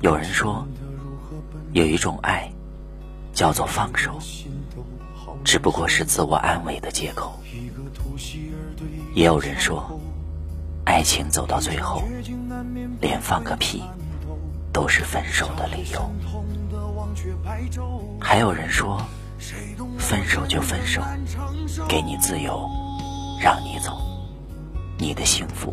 有人说，有一种爱，叫做放手，只不过是自我安慰的借口。也有人说，爱情走到最后，连放个屁都是分手的理由。还有人说，分手就分手，给你自由，让你走，你的幸福。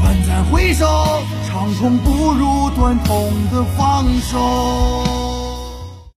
短暂回首，长痛不如短痛的放手。